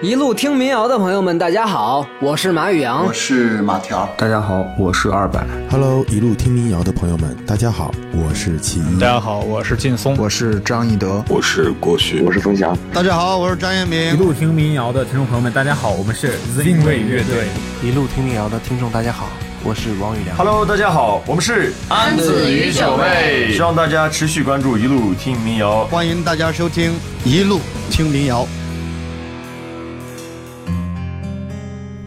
一路听民谣的朋友们，大家好，我是马宇阳，我是马条，大家好，我是二百。Hello，一路听民谣的朋友们，大家好，我是齐一。大家好，我是劲松，我是张翼德，我是郭旭，我是冯翔。大家好，我是张彦明。一路听民谣的听众朋友们，大家好，我们是 Zing 卫乐队。一路听民谣的听众大家好，我是王宇良。Hello，大家好，我们是安子与九妹，希望大家持续关注一路听民谣，欢迎大家收听一路听民谣。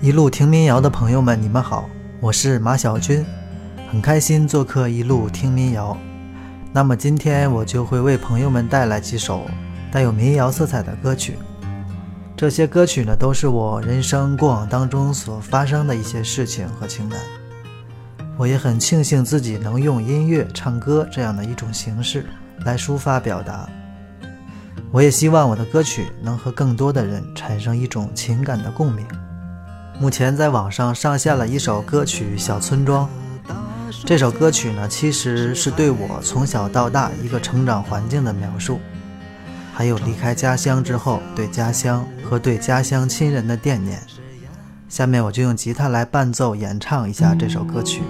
一路听民谣的朋友们，你们好，我是马小军，很开心做客一路听民谣。那么今天我就会为朋友们带来几首带有民谣色彩的歌曲。这些歌曲呢，都是我人生过往当中所发生的一些事情和情感。我也很庆幸自己能用音乐、唱歌这样的一种形式来抒发表达。我也希望我的歌曲能和更多的人产生一种情感的共鸣。目前在网上上线了一首歌曲《小村庄》。这首歌曲呢，其实是对我从小到大一个成长环境的描述，还有离开家乡之后对家乡和对家乡亲人的惦念。下面我就用吉他来伴奏演唱一下这首歌曲。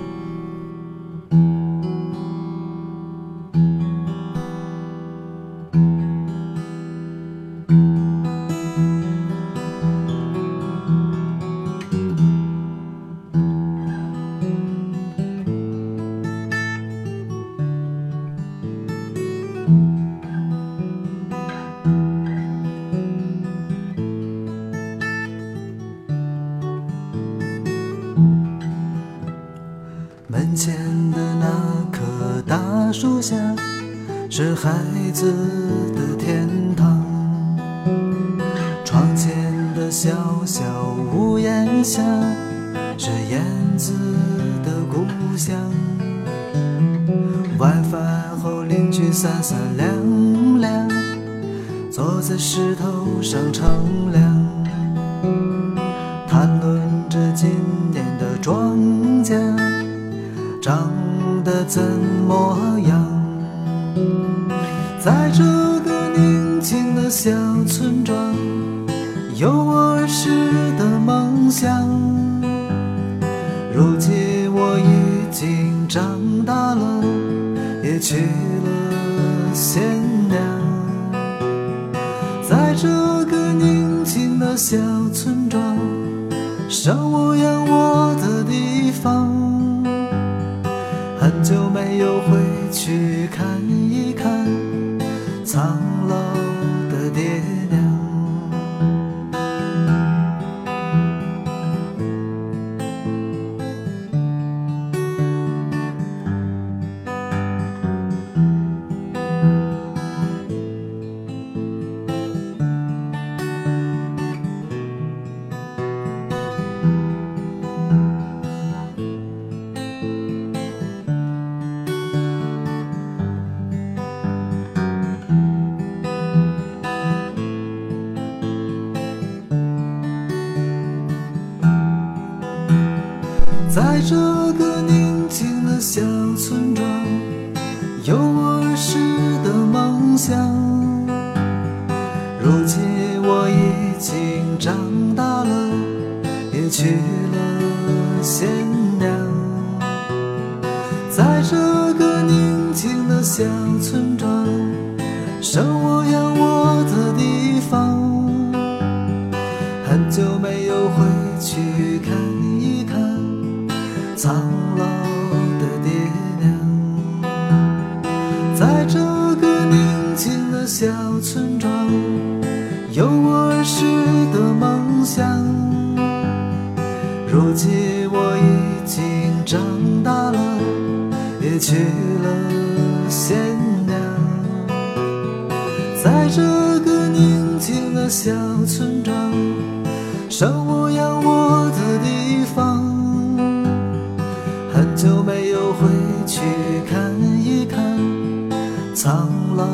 是孩子的天堂。窗前的小小屋檐下，是燕子的故乡。晚饭后，邻居三三两两，坐在石头上乘凉，谈论着今年的庄稼。长得怎么？在这个宁静的小村庄，有我儿时的梦想。如今我已经长大了，也娶了新娘。在这个宁静的小村庄，生我养我的地方。很久没有回去看一看苍这个宁静的小村庄，有我儿时的梦想。如今我已经长大了，也娶了新娘。在这个宁静的小村庄，生我养我的地方。如今我已经长大了，也娶了新娘。在这个宁静的小村庄，生我养我的地方。很久没有回去看一看苍老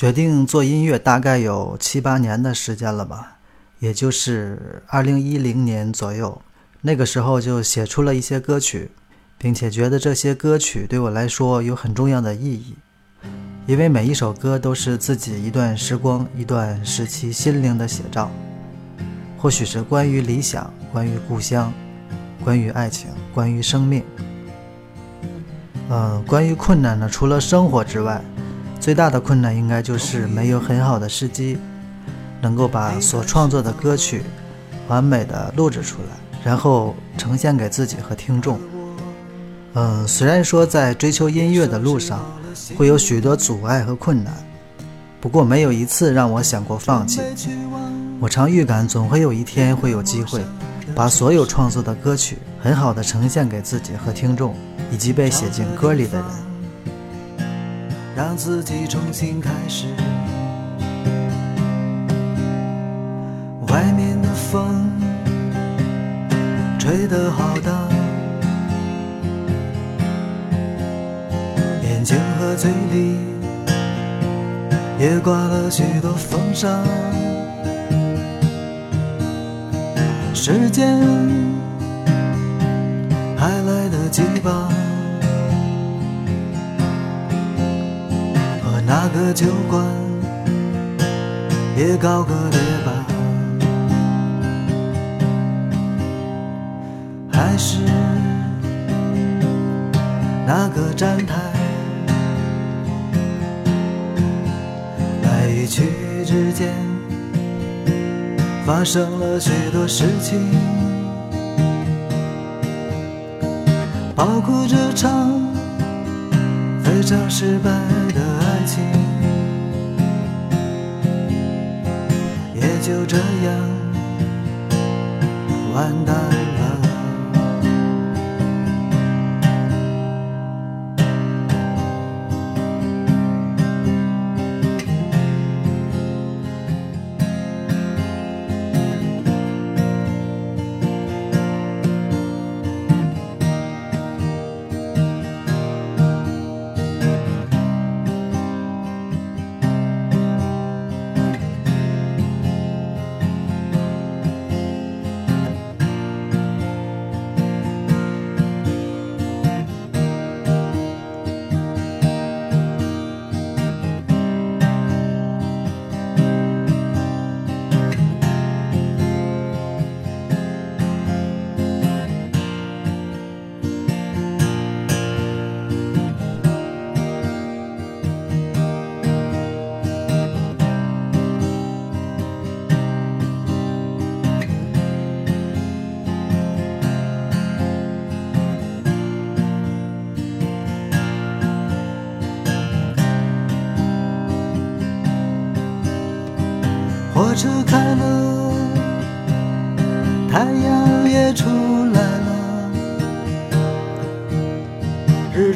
决定做音乐大概有七八年的时间了吧，也就是二零一零年左右。那个时候就写出了一些歌曲，并且觉得这些歌曲对我来说有很重要的意义，因为每一首歌都是自己一段时光、一段时期心灵的写照。或许是关于理想，关于故乡，关于爱情，关于生命。嗯，关于困难呢？除了生活之外，最大的困难应该就是没有很好的时机，能够把所创作的歌曲完美的录制出来，然后呈现给自己和听众。嗯，虽然说在追求音乐的路上会有许多阻碍和困难，不过没有一次让我想过放弃。我常预感总会有一天会有机会，把所有创作的歌曲很好的呈现给自己和听众。以及被写进歌里的人，让自己重新开始。外面的风吹得好大，眼睛和嘴里也挂了许多风沙。时间还来得及吧？那个酒馆也告个别吧，还是那个站台，来与去之间发生了许多事情，包括这场非常失败的。就这样完蛋。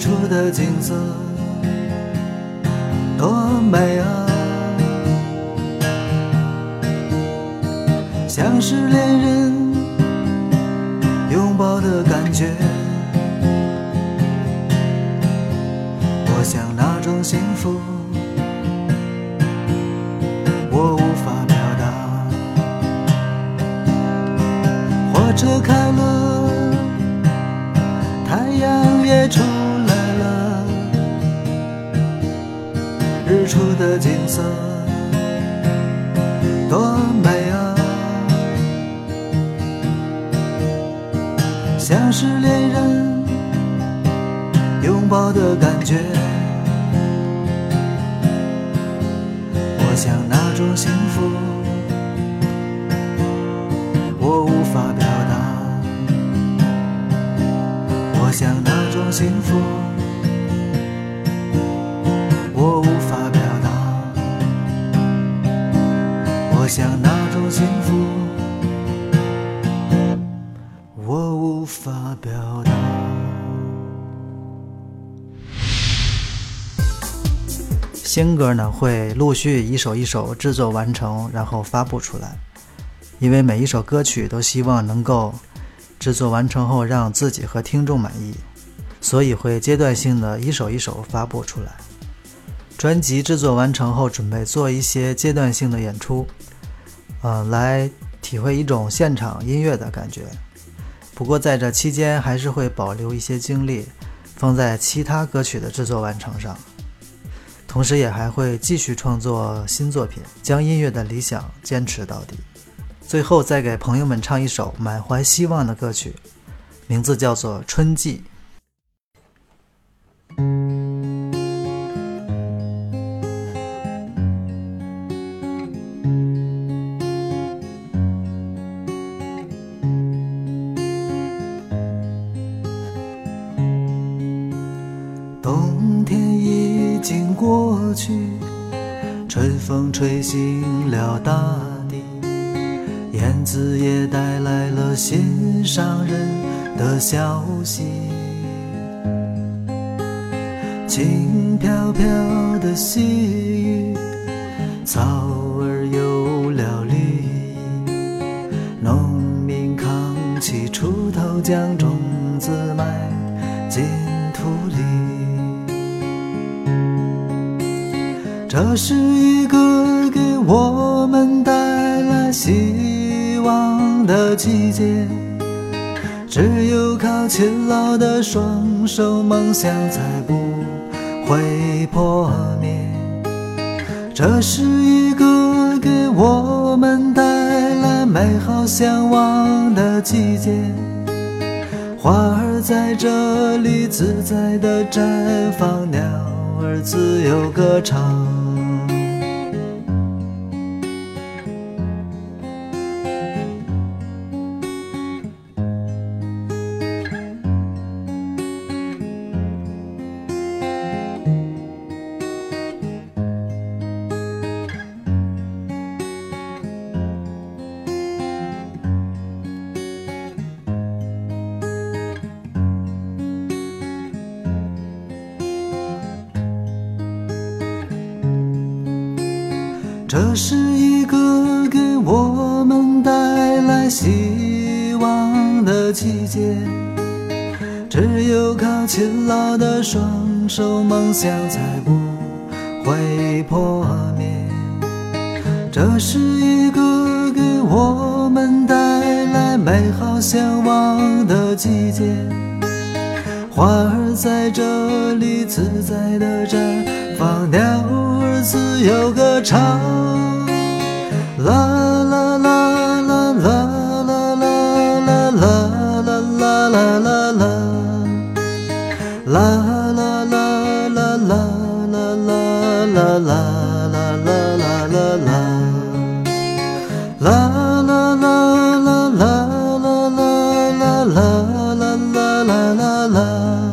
出的景色多美啊，像是恋人拥抱的感觉。我想那种幸福。我无法表达。火车开了，太阳也出日出的景色多美啊，像是恋人拥抱的感觉。我想那种幸福，我无法表达。我。想那种幸福，想那种幸福，我无法表达。新歌呢会陆续一首一首制作完成，然后发布出来。因为每一首歌曲都希望能够。制作完成后，让自己和听众满意，所以会阶段性的一首一首发布出来。专辑制作完成后，准备做一些阶段性的演出，呃，来体会一种现场音乐的感觉。不过在这期间，还是会保留一些精力放在其他歌曲的制作完成上，同时也还会继续创作新作品，将音乐的理想坚持到底。最后再给朋友们唱一首满怀希望的歌曲，名字叫做《春季》。过去，春风吹醒了大地，燕子也带来了心上人的消息。轻飘飘的细雨，草儿有了绿意，农民扛起锄头，将这是一个给我们带来希望的季节，只有靠勤劳的双手，梦想才不会破灭。这是一个给我们带来美好向往的季节，花儿在这里自在地绽放，鸟儿自由歌唱。这是一个给我们带来希望的季节，只有靠勤劳的双手，梦想才不会破灭。这是一个给我们带来美好向往的季节，花儿在这里自在地绽放，鸟儿自由歌唱。啦啦